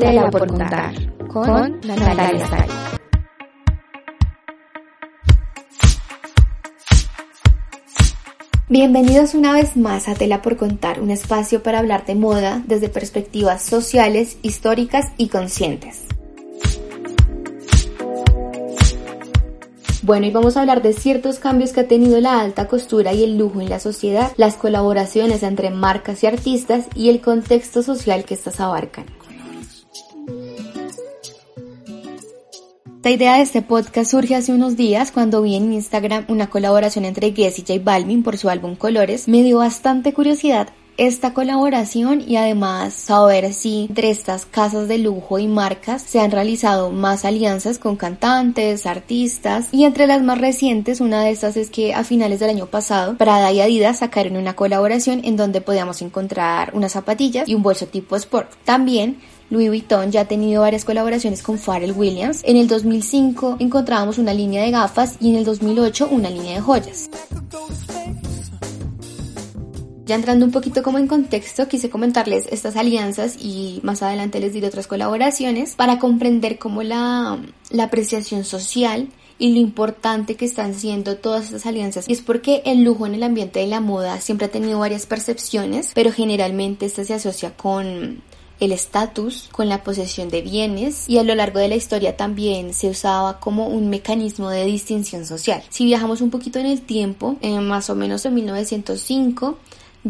Tela por contar con Natalia Sari. Bienvenidos una vez más a Tela por Contar, un espacio para hablar de moda desde perspectivas sociales, históricas y conscientes. Bueno, y vamos a hablar de ciertos cambios que ha tenido la alta costura y el lujo en la sociedad, las colaboraciones entre marcas y artistas y el contexto social que estas abarcan. Esta idea de este podcast surge hace unos días cuando vi en Instagram una colaboración entre Guess y J Balvin por su álbum Colores. Me dio bastante curiosidad esta colaboración y además saber si entre estas casas de lujo y marcas se han realizado más alianzas con cantantes, artistas y entre las más recientes una de estas es que a finales del año pasado Prada y Adidas sacaron una colaboración en donde podíamos encontrar unas zapatillas y un bolso tipo sport. También Louis Vuitton ya ha tenido varias colaboraciones con Pharrell Williams. En el 2005 encontrábamos una línea de gafas y en el 2008 una línea de joyas. Ya entrando un poquito como en contexto, quise comentarles estas alianzas y más adelante les diré otras colaboraciones para comprender cómo la, la apreciación social y lo importante que están siendo todas estas alianzas. Y es porque el lujo en el ambiente de la moda siempre ha tenido varias percepciones, pero generalmente esta se asocia con el estatus, con la posesión de bienes y a lo largo de la historia también se usaba como un mecanismo de distinción social. Si viajamos un poquito en el tiempo, más o menos en 1905,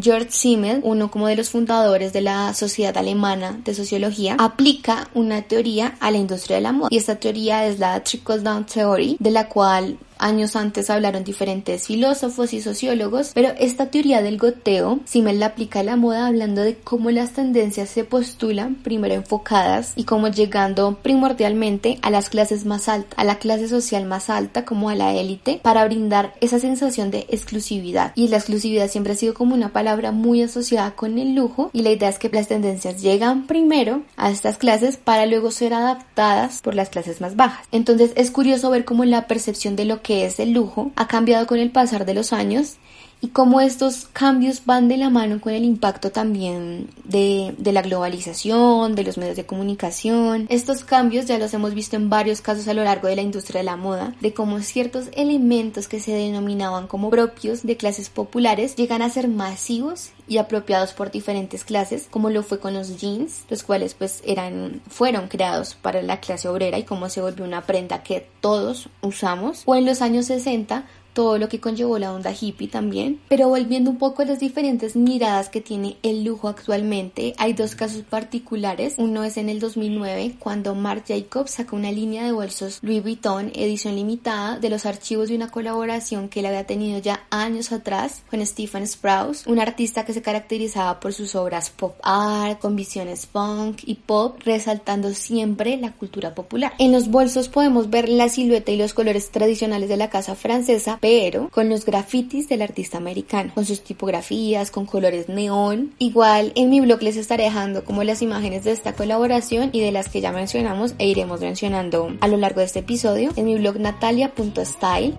George Simmel, uno como de los fundadores de la Sociedad Alemana de Sociología, aplica una teoría a la industria de la moda. Y esta teoría es la Trickle Down Theory, de la cual Años antes hablaron diferentes filósofos y sociólogos, pero esta teoría del goteo, Simmel la aplica a la moda hablando de cómo las tendencias se postulan, primero enfocadas y como llegando primordialmente a las clases más altas, a la clase social más alta como a la élite, para brindar esa sensación de exclusividad. Y la exclusividad siempre ha sido como una palabra muy asociada con el lujo y la idea es que las tendencias llegan primero a estas clases para luego ser adaptadas por las clases más bajas. Entonces es curioso ver cómo la percepción de lo que es el lujo ha cambiado con el pasar de los años y cómo estos cambios van de la mano con el impacto también de, de, la globalización, de los medios de comunicación. Estos cambios ya los hemos visto en varios casos a lo largo de la industria de la moda, de cómo ciertos elementos que se denominaban como propios de clases populares llegan a ser masivos y apropiados por diferentes clases, como lo fue con los jeans, los cuales pues eran fueron creados para la clase obrera y cómo se volvió una prenda que todos usamos, o en los años 60 todo lo que conllevó la onda hippie también. Pero volviendo un poco a las diferentes miradas que tiene el lujo actualmente, hay dos casos particulares. Uno es en el 2009, cuando Marc Jacobs sacó una línea de bolsos Louis Vuitton edición limitada de los archivos de una colaboración que él había tenido ya años atrás con Stephen Sprouse, un artista que se caracterizaba por sus obras pop art, con visiones punk y pop, resaltando siempre la cultura popular. En los bolsos podemos ver la silueta y los colores tradicionales de la casa francesa, pero con los grafitis del artista americano, con sus tipografías, con colores neón. Igual en mi blog les estaré dejando como las imágenes de esta colaboración y de las que ya mencionamos e iremos mencionando a lo largo de este episodio en mi blog natalia.style.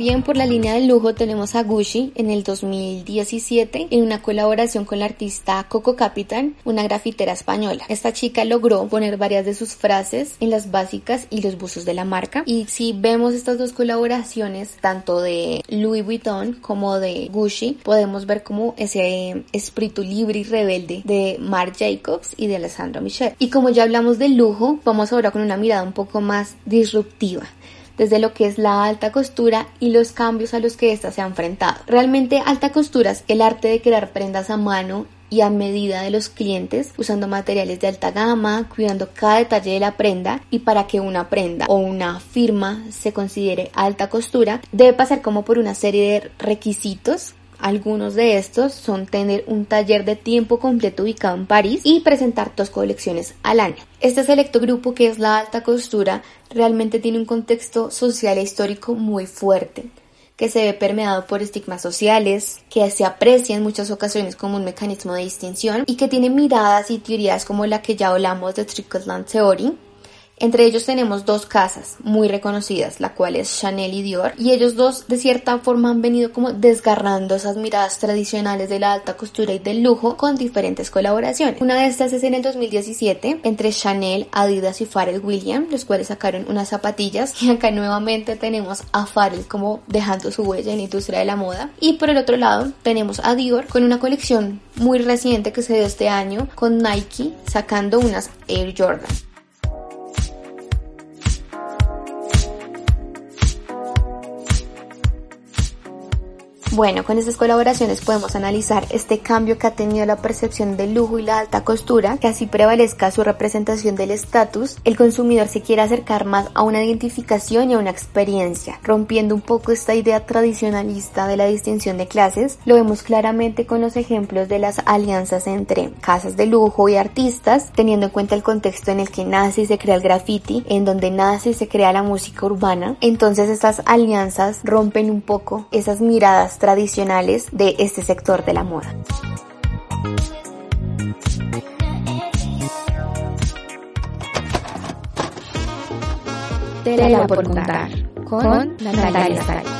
También por la línea del lujo tenemos a Gucci en el 2017 en una colaboración con la artista Coco Capitan, una grafitera española. Esta chica logró poner varias de sus frases en las básicas y los buzos de la marca. Y si vemos estas dos colaboraciones, tanto de Louis Vuitton como de Gucci, podemos ver como ese espíritu libre y rebelde de Marc Jacobs y de Alessandro Michel. Y como ya hablamos del lujo, vamos ahora con una mirada un poco más disruptiva desde lo que es la alta costura y los cambios a los que ésta se ha enfrentado. Realmente alta costura es el arte de crear prendas a mano y a medida de los clientes, usando materiales de alta gama, cuidando cada detalle de la prenda y para que una prenda o una firma se considere alta costura, debe pasar como por una serie de requisitos algunos de estos son tener un taller de tiempo completo ubicado en París y presentar dos colecciones al año. Este selecto grupo que es la alta costura realmente tiene un contexto social e histórico muy fuerte que se ve permeado por estigmas sociales, que se aprecia en muchas ocasiones como un mecanismo de distinción y que tiene miradas y teorías como la que ya hablamos de Trickle Down Theory, Entre ellos tenemos dos casas muy reconocidas, la cual es Chanel y Dior, y ellos dos de cierta forma han venido como desgarrando esas miradas tradicionales de la alta costura y del lujo con diferentes colaboraciones. Una de estas es en el 2017 entre Chanel, Adidas y Pharrell Williams, los cuales sacaron unas zapatillas y acá nuevamente tenemos a Pharrell como dejando su huella en la industria de la moda y por el otro lado tenemos a Dior con una colección muy reciente que se dio este año con Nike sacando unas Air Jordan. Bueno, con estas colaboraciones podemos analizar este cambio que ha tenido la percepción del lujo y la alta costura, que así prevalezca su representación del estatus, el consumidor se quiere acercar más a una identificación y a una experiencia, rompiendo un poco esta idea tradicionalista de la distinción de clases. Lo vemos claramente con los ejemplos de las alianzas entre casas de lujo y artistas, teniendo en cuenta el contexto en el que nace y se crea el graffiti, en donde nace y se crea la música urbana. Entonces estas alianzas rompen un poco esas miradas tradicionales de este sector de la moda. Tela por contar con Natalia Sari.